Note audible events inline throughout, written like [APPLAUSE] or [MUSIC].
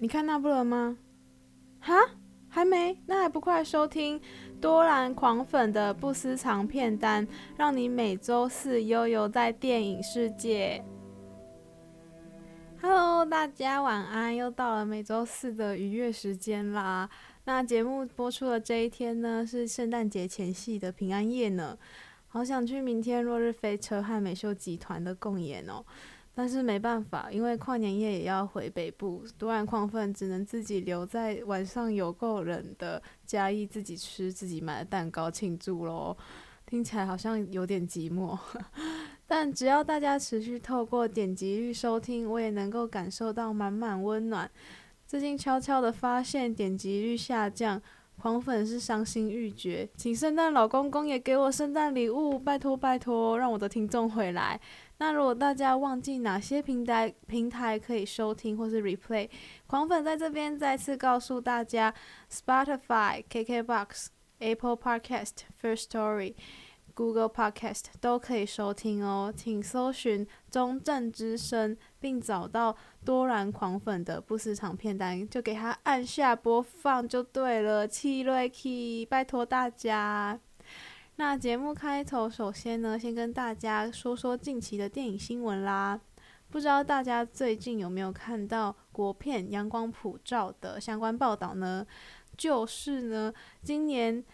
你看那部了吗？哈，还没？那还不快收听多兰狂粉的不私藏片单，让你每周四悠游在电影世界。Hello，大家晚安，又到了每周四的愉悦时间啦。那节目播出的这一天呢，是圣诞节前夕的平安夜呢。好想去明天落日飞车和美秀集团的共演哦。但是没办法，因为跨年夜也要回北部，多兰狂粉只能自己留在晚上有够冷的嘉义，自己吃自己买的蛋糕庆祝喽。听起来好像有点寂寞，[LAUGHS] 但只要大家持续透过点击率收听，我也能够感受到满满温暖。最近悄悄的发现点击率下降，狂粉是伤心欲绝，请圣诞老公公也给我圣诞礼物，拜托拜托，让我的听众回来。那如果大家忘记哪些平台平台可以收听或是 replay，狂粉在这边再次告诉大家，Spotify、KKBox、Apple Podcast、First Story、Google Podcast 都可以收听哦。请搜寻中正之声，并找到多兰狂粉的不时长片单，就给他按下播放就对了。气瑞气，拜托大家。那节目开头，首先呢，先跟大家说说近期的电影新闻啦。不知道大家最近有没有看到国片《阳光普照》的相关报道呢？就是呢，今年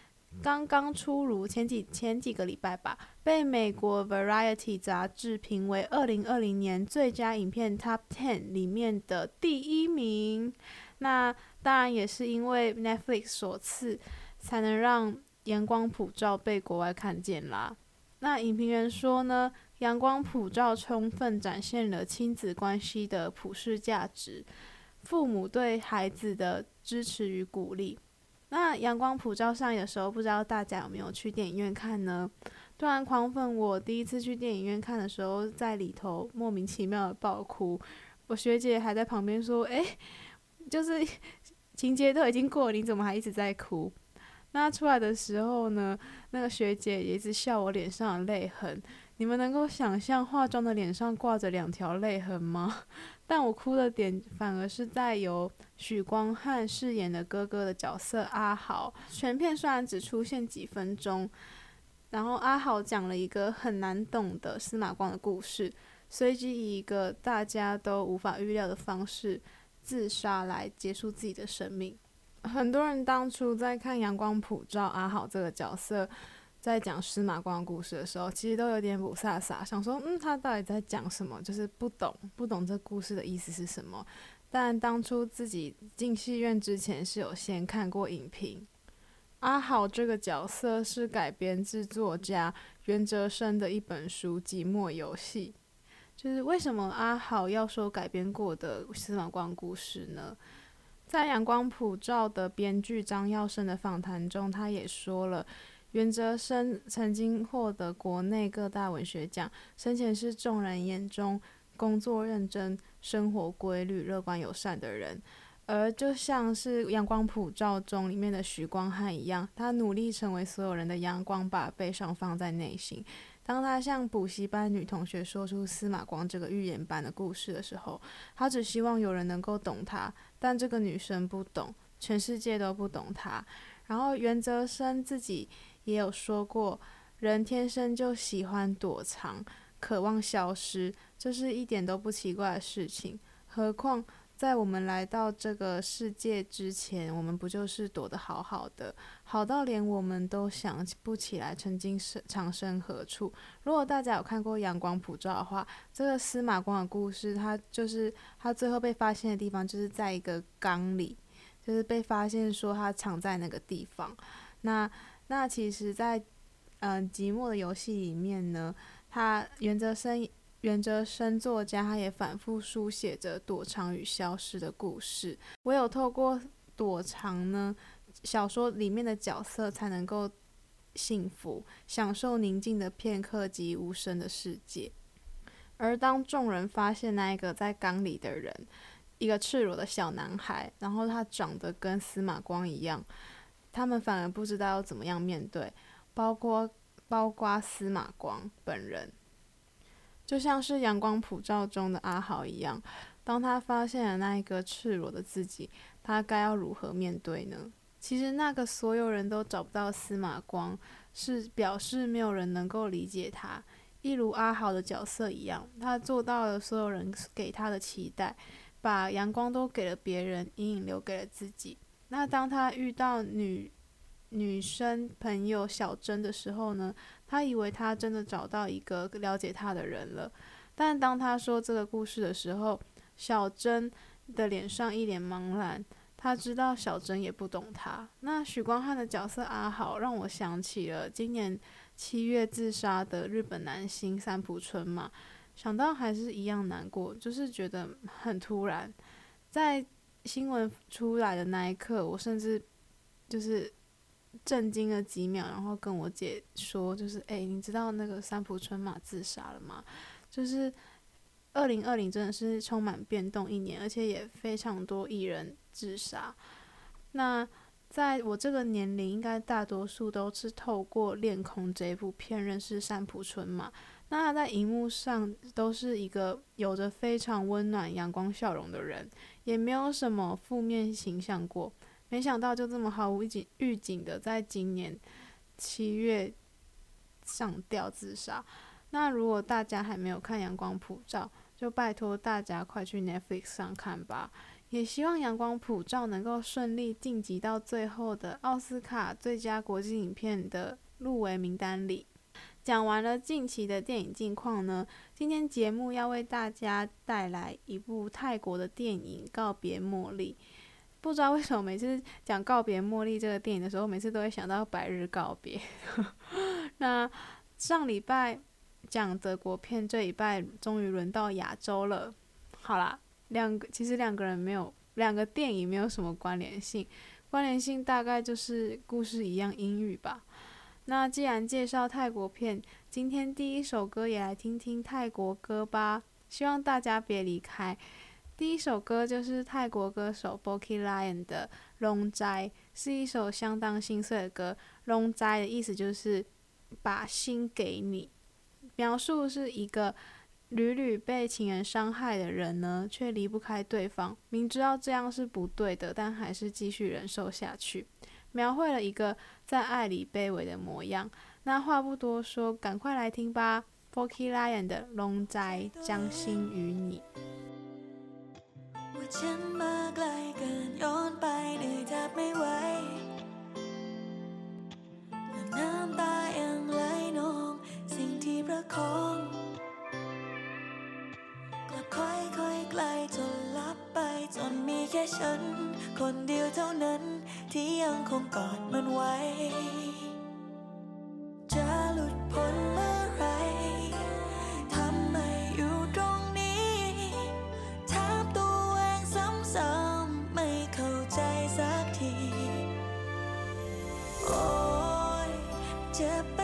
刚刚出炉，前几前几个礼拜吧，被美国 Variety 杂志评为二零二零年最佳影片 Top Ten 里面的第一名。那当然也是因为 Netflix 所赐，才能让。阳光普照被国外看见啦。那影评人说呢，阳光普照充分展现了亲子关系的普世价值，父母对孩子的支持与鼓励。那阳光普照上映的时候，不知道大家有没有去电影院看呢？突然狂粉，我第一次去电影院看的时候，在里头莫名其妙的爆哭。我学姐还在旁边说：“诶，就是情节都已经过了，你怎么还一直在哭？”那出来的时候呢，那个学姐也一直笑我脸上的泪痕。你们能够想象化妆的脸上挂着两条泪痕吗？[LAUGHS] 但我哭的点反而是在由许光汉饰演的哥哥的角色阿豪。全片虽然只出现几分钟，然后阿豪讲了一个很难懂的司马光的故事，随即以一个大家都无法预料的方式自杀来结束自己的生命。很多人当初在看《阳光普照》阿豪这个角色，在讲司马光的故事的时候，其实都有点雾煞煞，想说，嗯，他到底在讲什么？就是不懂，不懂这故事的意思是什么。但当初自己进戏院之前是有先看过影评。阿豪这个角色是改编自作家袁哲生的一本书《寂寞游戏》。就是为什么阿豪要说改编过的司马光故事呢？在《阳光普照》的编剧张耀升的访谈中，他也说了，袁哲生曾经获得国内各大文学奖，生前是众人眼中工作认真、生活规律、乐观友善的人，而就像是《阳光普照》中里面的许光汉一样，他努力成为所有人的阳光，把悲伤放在内心。当他向补习班女同学说出司马光这个寓言般的故事的时候，他只希望有人能够懂他，但这个女生不懂，全世界都不懂她。然后袁泽生自己也有说过，人天生就喜欢躲藏，渴望消失，这是一点都不奇怪的事情，何况。在我们来到这个世界之前，我们不就是躲得好好的，好到连我们都想不起来曾经是藏身何处。如果大家有看过《阳光普照》的话，这个司马光的故事，他就是他最后被发现的地方，就是在一个缸里，就是被发现说他藏在那个地方。那那其实在，嗯寂寞的游戏里面呢，他袁哲生。袁哲生作家，他也反复书写着躲藏与消失的故事。唯有透过躲藏呢，小说里面的角色才能够幸福，享受宁静的片刻及无声的世界。而当众人发现那一个在缸里的人，一个赤裸的小男孩，然后他长得跟司马光一样，他们反而不知道要怎么样面对，包括包括司马光本人。就像是阳光普照中的阿豪一样，当他发现了那一个赤裸的自己，他该要如何面对呢？其实那个所有人都找不到司马光，是表示没有人能够理解他，一如阿豪的角色一样，他做到了所有人给他的期待，把阳光都给了别人，阴影留给了自己。那当他遇到女女生朋友小珍的时候呢，他以为他真的找到一个了解他的人了，但当他说这个故事的时候，小珍的脸上一脸茫然。他知道小珍也不懂他。那许光汉的角色阿豪让我想起了今年七月自杀的日本男星三浦春马，想到还是一样难过，就是觉得很突然。在新闻出来的那一刻，我甚至就是震惊了几秒，然后跟我姐说，就是哎、你知道那个三浦春马自杀了吗？就是。二零二零真的是充满变动一年，而且也非常多艺人自杀。那在我这个年龄，应该大多数都是透过《恋空》这一部片认识三浦春马。那他在荧幕上都是一个有着非常温暖、阳光笑容的人，也没有什么负面形象过。没想到就这么毫无预警预警的，在今年七月上吊自杀。那如果大家还没有看《阳光普照》，就拜托大家快去 Netflix 上看吧，也希望《阳光普照》能够顺利晋级到最后的奥斯卡最佳国际影片的入围名单里。讲完了近期的电影近况呢，今天节目要为大家带来一部泰国的电影《告别茉莉》。不知道为什么每次讲《告别茉莉》这个电影的时候，每次都会想到《百日告别》。[LAUGHS] 那上礼拜。讲德国片这一拜终于轮到亚洲了。好啦，两个其实两个人没有两个电影没有什么关联性，关联性大概就是故事一样英语吧。那既然介绍泰国片，今天第一首歌也来听听泰国歌吧。希望大家别离开。第一首歌就是泰国歌手 Boki Lion 的《龙斋》，是一首相当心碎的歌。龙斋的意思就是把心给你。描述是一个屡屡被情人伤害的人呢，却离不开对方，明知道这样是不对的，但还是继续忍受下去。描绘了一个在爱里卑微的模样。那话不多说，赶快来听吧，Boki Lion 的《龙斋将心与你》。 ฉันมาไกลเกินย้อนไปเหนื่อยแทบไม่ไหวแล้วน้ำตายังไหลนอง สิ่งที่ประคองกลับค่อยค่อยไกลจนลับไปจนมีแค่ฉัน คนเดียวเท่านั้นที่ยังคงกอดมันไว้ จะหลุดพ้นเมื่อไร cepat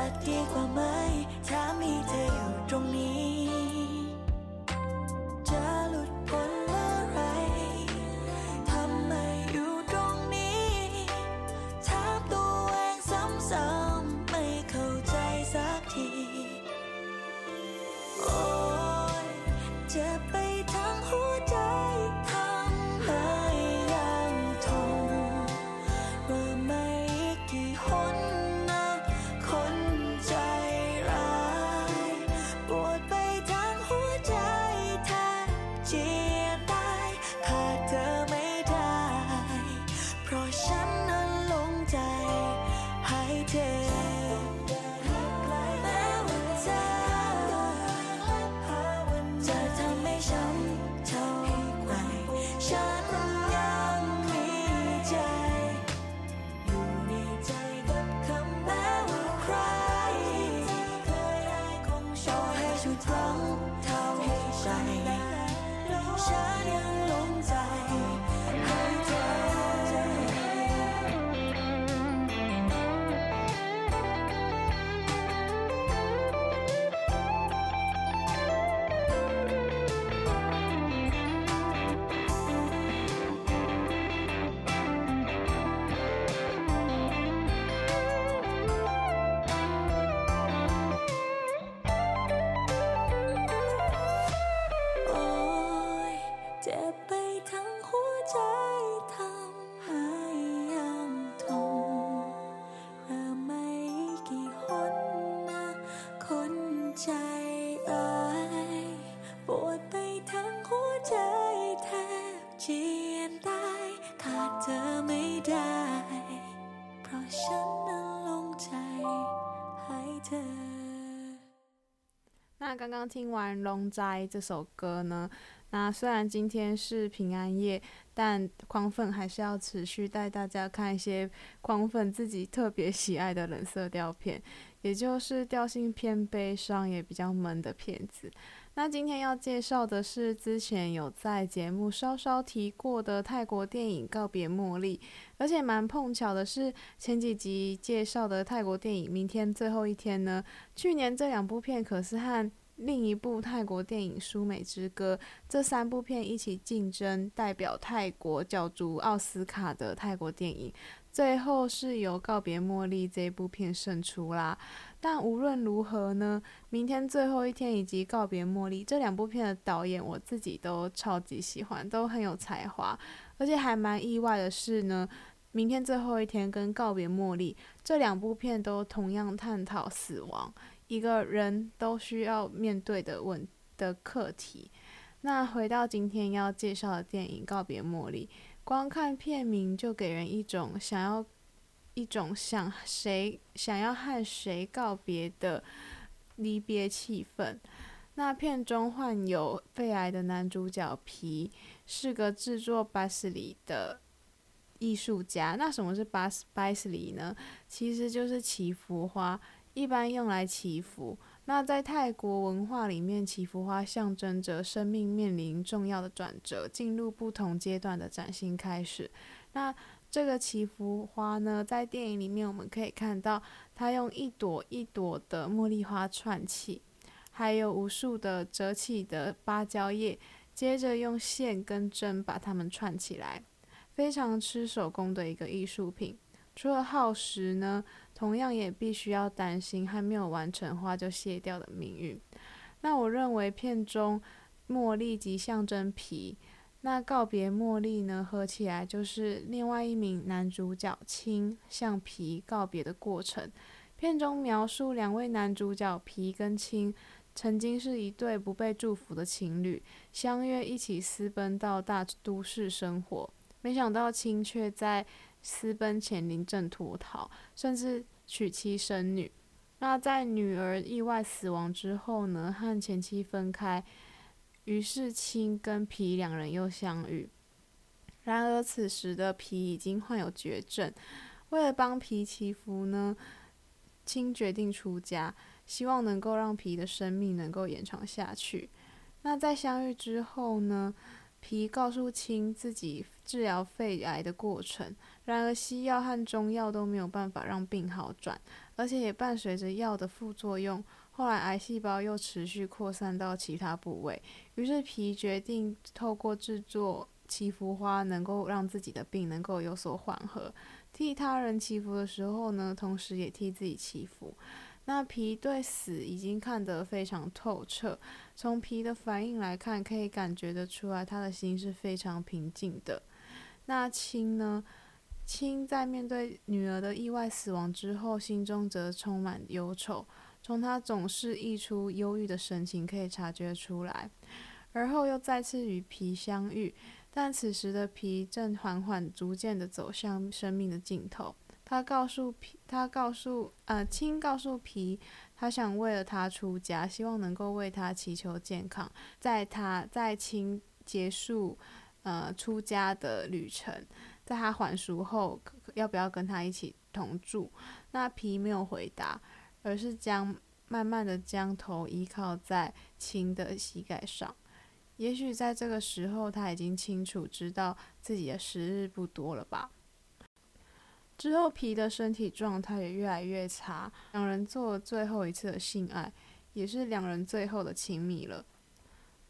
จะดีกว่าไหม ถ้ามีเธออยู่ตรงนี้ ทั้งหัวใจทำให้ยังทนเริ่มไม่กี่หนนะคนใจเอ้ยปวดไปทั้งหัวใจแทบเจียนตายขาดเธอไม่ได้ เพราะฉันนั้นลงใจให้เธอ 那刚刚听完《龙斋》这首歌呢， 那虽然今天是平安夜，但匡粉还是要持续带大家看一些匡粉自己特别喜爱的冷色调片，也就是调性偏悲伤也比较闷的片子。那今天要介绍的是之前有在节目稍稍提过的泰国电影《告别茉莉》，而且蛮碰巧的是前几集介绍的泰国电影《明天最后一天》呢，去年这两部片可是和另一部泰国电影《舒美之歌》这三部片一起竞争代表泰国角逐奥斯卡的泰国电影，最后是由《告别茉莉》这部片胜出啦。但无论如何呢，明天最后一天以及《告别茉莉》这两部片的导演，我自己都超级喜欢，都很有才华，而且还蛮意外的是呢，《明天最后一天》跟《告别茉莉》这两部片都同样探讨死亡。一个人都需要面对的问的课题。那回到今天要介绍的电影《告别茉莉》，光看片名就给人一种想要一种想谁想要和谁告别的离别气氛。那片中患有肺癌的男主角皮是个制作巴斯里的艺术家。那什么是巴斯巴斯里呢？其实就是祈福花。一般用来祈福。那在泰国文化里面，祈福花象征着生命面临重要的转折，进入不同阶段的崭新开始。那这个祈福花呢，在电影里面我们可以看到，它用一朵一朵的茉莉花串起，还有无数的折起的芭蕉叶，接着用线跟针把它们串起来，非常吃手工的一个艺术品。除了耗时呢，同样也必须要担心还没有完成花就谢掉的命运。那我认为片中茉莉即象征皮，那告别茉莉呢，合起来就是另外一名男主角青向皮告别的过程。片中描述两位男主角皮跟青曾经是一对不被祝福的情侣，相约一起私奔到大都市生活，没想到青却在私奔前临阵脱逃，甚至娶妻生女。那在女儿意外死亡之后呢，和前妻分开，于是青跟皮两人又相遇。然而此时的皮已经患有绝症，为了帮皮祈福呢，青决定出家，希望能够让皮的生命能够延长下去。那在相遇之后呢，皮告诉青自己治疗肺癌的过程。然而，西药和中药都没有办法让病好转，而且也伴随着药的副作用。后来，癌细胞又持续扩散到其他部位，于是皮决定透过制作祈福花，能够让自己的病能够有所缓和。替他人祈福的时候呢，同时也替自己祈福。那皮对死已经看得非常透彻，从皮的反应来看，可以感觉得出来，他的心是非常平静的。那青呢？青在面对女儿的意外死亡之后，心中则充满忧愁。从他总是溢出忧郁的神情可以察觉出来。而后又再次与皮相遇，但此时的皮正缓缓、逐渐地走向生命的尽头。他告诉皮，他告诉呃青告诉皮，他想为了他出家，希望能够为他祈求健康。在他在青结束呃出家的旅程。在他还俗后，要不要跟他一起同住？那皮没有回答，而是将慢慢的将头依靠在青的膝盖上。也许在这个时候，他已经清楚知道自己的时日不多了吧。之后，皮的身体状态也越来越差。两人做了最后一次的性爱，也是两人最后的亲密了。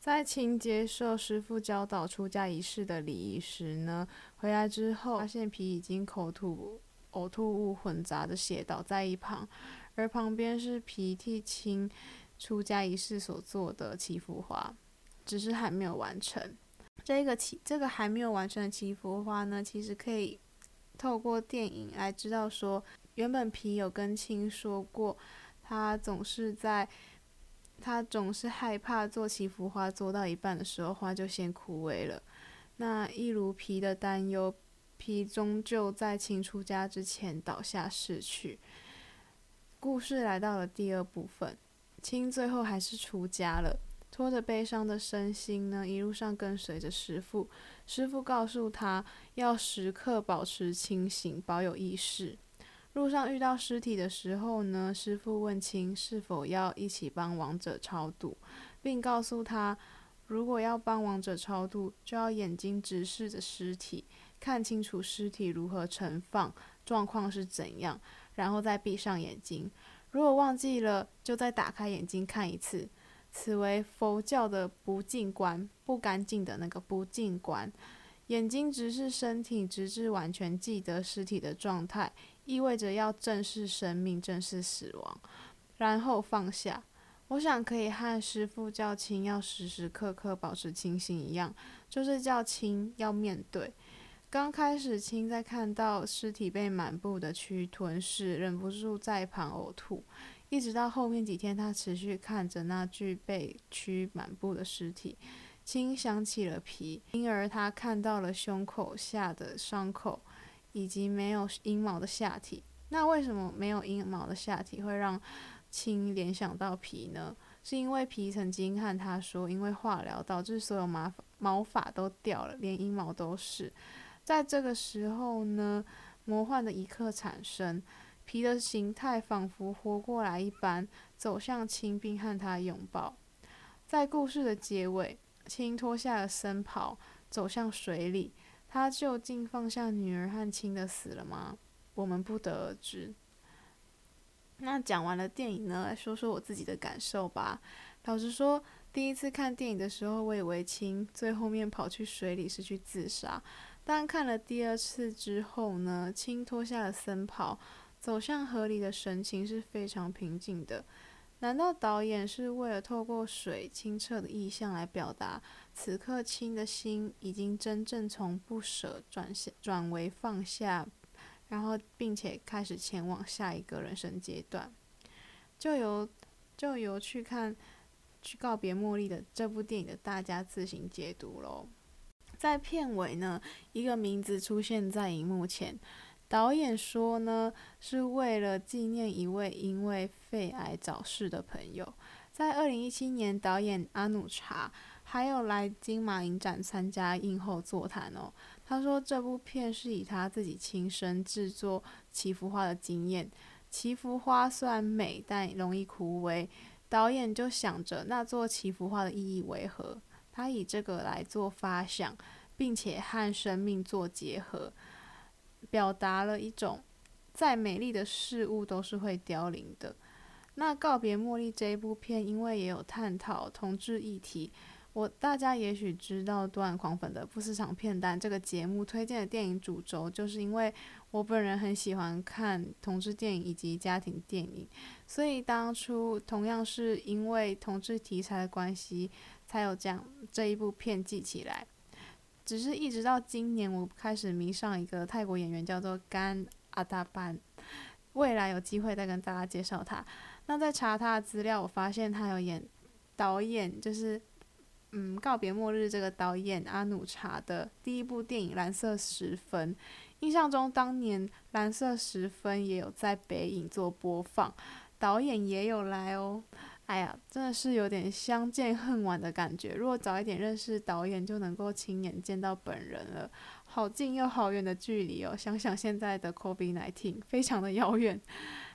在青接受师傅教导出家仪式的礼仪时呢，回来之后发现皮已经口吐呕吐物混杂的血倒在一旁，而旁边是皮替青出家仪式所做的祈福花。只是还没有完成。这个祈这个还没有完成的祈福花呢，其实可以透过电影来知道说，原本皮有跟青说过，他总是在，他总是害怕做祈福花做到一半的时候，花就先枯萎了。那一如皮的担忧，皮终究在青出家之前倒下逝去。故事来到了第二部分，青最后还是出家了。拖着悲伤的身心呢，一路上跟随着师父。师父告诉他要时刻保持清醒，保有意识。路上遇到尸体的时候呢，师傅问青是否要一起帮亡者超度，并告诉他，如果要帮亡者超度，就要眼睛直视着尸体，看清楚尸体如何盛放，状况是怎样，然后再闭上眼睛。如果忘记了，就再打开眼睛看一次。此为佛教的不净观，不干净的那个不净观。眼睛直视身体，直至完全记得尸体的状态，意味着要正视生命，正视死亡，然后放下。我想可以和师父叫青要时时刻刻保持清醒一样，就是叫青要面对。刚开始青在看到尸体被满布的蛆吞噬，忍不住在旁呕吐。一直到后面几天，他持续看着那具被蛆满布的尸体，青想起了皮，因而他看到了胸口下的伤口，以及没有阴毛的下体。那为什么没有阴毛的下体会让青联想到皮呢？是因为皮曾经和他说，因为化疗导致所有毛毛发都掉了，连阴毛都是。在这个时候呢，魔幻的一刻产生。皮的形态仿佛活过来一般，走向青，并和他拥抱。在故事的结尾，青脱下了僧袍，走向水里。他究竟放下女儿和青的死了吗？我们不得而知。那讲完了电影呢，来说说我自己的感受吧。老实说，第一次看电影的时候，我以为青最后面跑去水里是去自杀。但看了第二次之后呢，青脱下了僧袍。走向河里的神情是非常平静的。难道导演是为了透过水清澈的意象来表达，此刻青的心已经真正从不舍转向转为放下，然后并且开始前往下一个人生阶段？就由就由去看去告别茉莉的这部电影的大家自行解读喽。在片尾呢，一个名字出现在荧幕前。导演说呢，是为了纪念一位因为肺癌早逝的朋友。在二零一七年，导演阿努查还有来金马影展参加映后座谈哦。他说这部片是以他自己亲身制作祈福花的经验。祈福花虽然美，但容易枯萎。导演就想着那做祈福花的意义为何？他以这个来做发想，并且和生命做结合。表达了一种，再美丽的事物都是会凋零的。那告别茉莉这一部片，因为也有探讨同志议题，我大家也许知道，断狂粉的不市场片单这个节目推荐的电影主轴，就是因为我本人很喜欢看同志电影以及家庭电影，所以当初同样是因为同志题材的关系，才有这样这一部片记起来。只是一直到今年，我开始迷上一个泰国演员，叫做甘阿达班。未来有机会再跟大家介绍他。那在查他的资料，我发现他有演导演，就是嗯告别末日这个导演阿努查的第一部电影《蓝色十分》。印象中当年《蓝色十分》也有在北影做播放，导演也有来哦。哎呀，真的是有点相见恨晚的感觉。如果早一点认识导演，就能够亲眼见到本人了。好近又好远的距离哦，想想现在的 COVID-19 非常的遥远。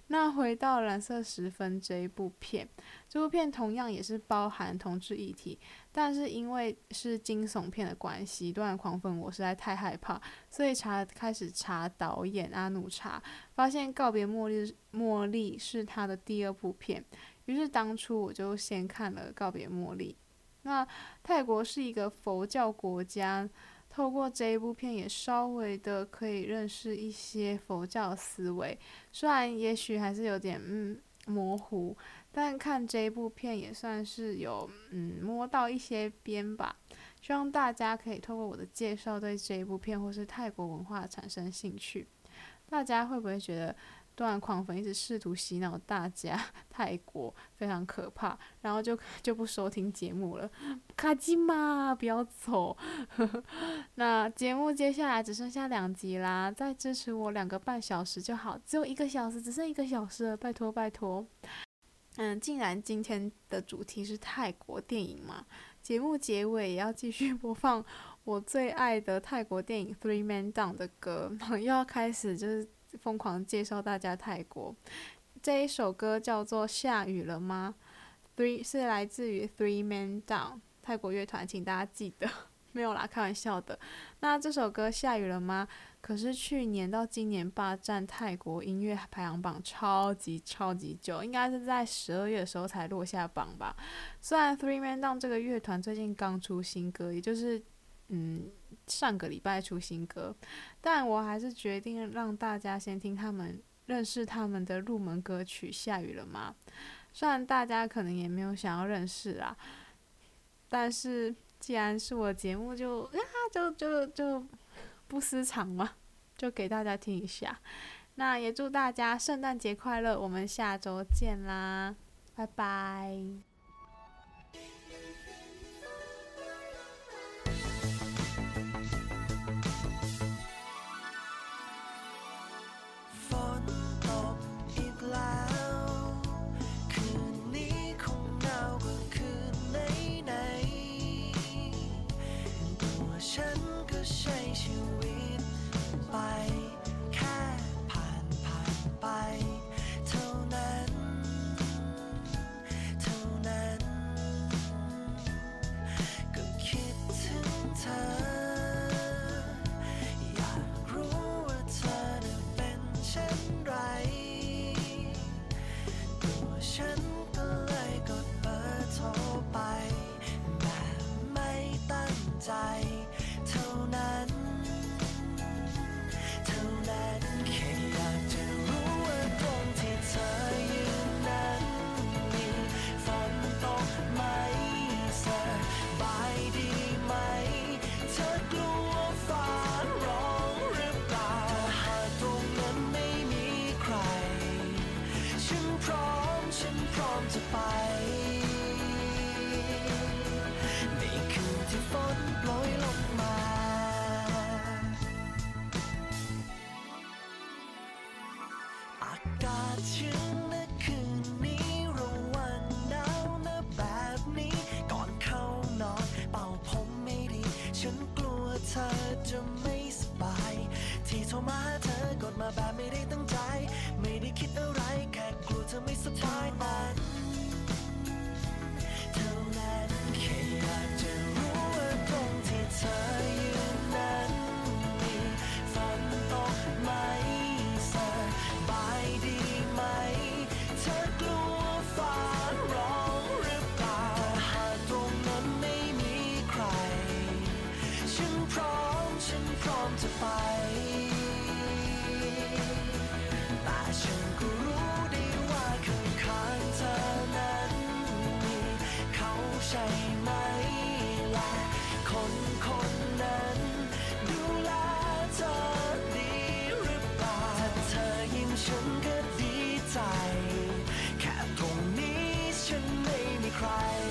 那回到蓝色时分这一部片，这部片同样也是包含同志议题，但是因为是惊悚片的关系，《断腕狂粉》我实在太害怕，所以查开始查导演阿努查，发现《告别茉莉茉莉》是他的第二部片，于是当初我就先看了《告别茉莉》。那泰国是一个佛教国家。透过这一部片，也稍微的可以认识一些佛教思维，虽然也许还是有点嗯模糊，但看这一部片也算是有嗯摸到一些边吧。希望大家可以透过我的介绍，对这一部片或是泰国文化产生兴趣。大家会不会觉得？断狂粉一直试图洗脑大家，[LAUGHS] 泰国非常可怕，然后就 [LAUGHS] 就不收听节目了。卡吉玛，不要走。[LAUGHS] 那节目接下来只剩下两集啦，再支持我两个半小时就好，只有一个小时，只剩一个小时了，拜托拜托。嗯，既然今天的主题是泰国电影嘛，节目结尾也要继续播放我最爱的泰国电影《Three Men Down》的歌，又要开始就是。疯狂介绍大家泰国，这一首歌叫做《下雨了吗》，Three 是来自于 Three Men Down 泰国乐团，请大家记得，[LAUGHS] 没有啦，开玩笑的。那这首歌《下雨了吗》可是去年到今年霸占泰国音乐排行榜超级超级久，应该是在十二月的时候才落下榜吧。虽然 Three Men Down 这个乐团最近刚出新歌，也就是嗯。上个礼拜出新歌，但我还是决定让大家先听他们认识他们的入门歌曲《下雨了吗》。虽然大家可能也没有想要认识啊，但是既然是我节目就，就啊就就就不私藏嘛，就给大家听一下。那也祝大家圣诞节快乐，我们下周见啦，拜拜。cry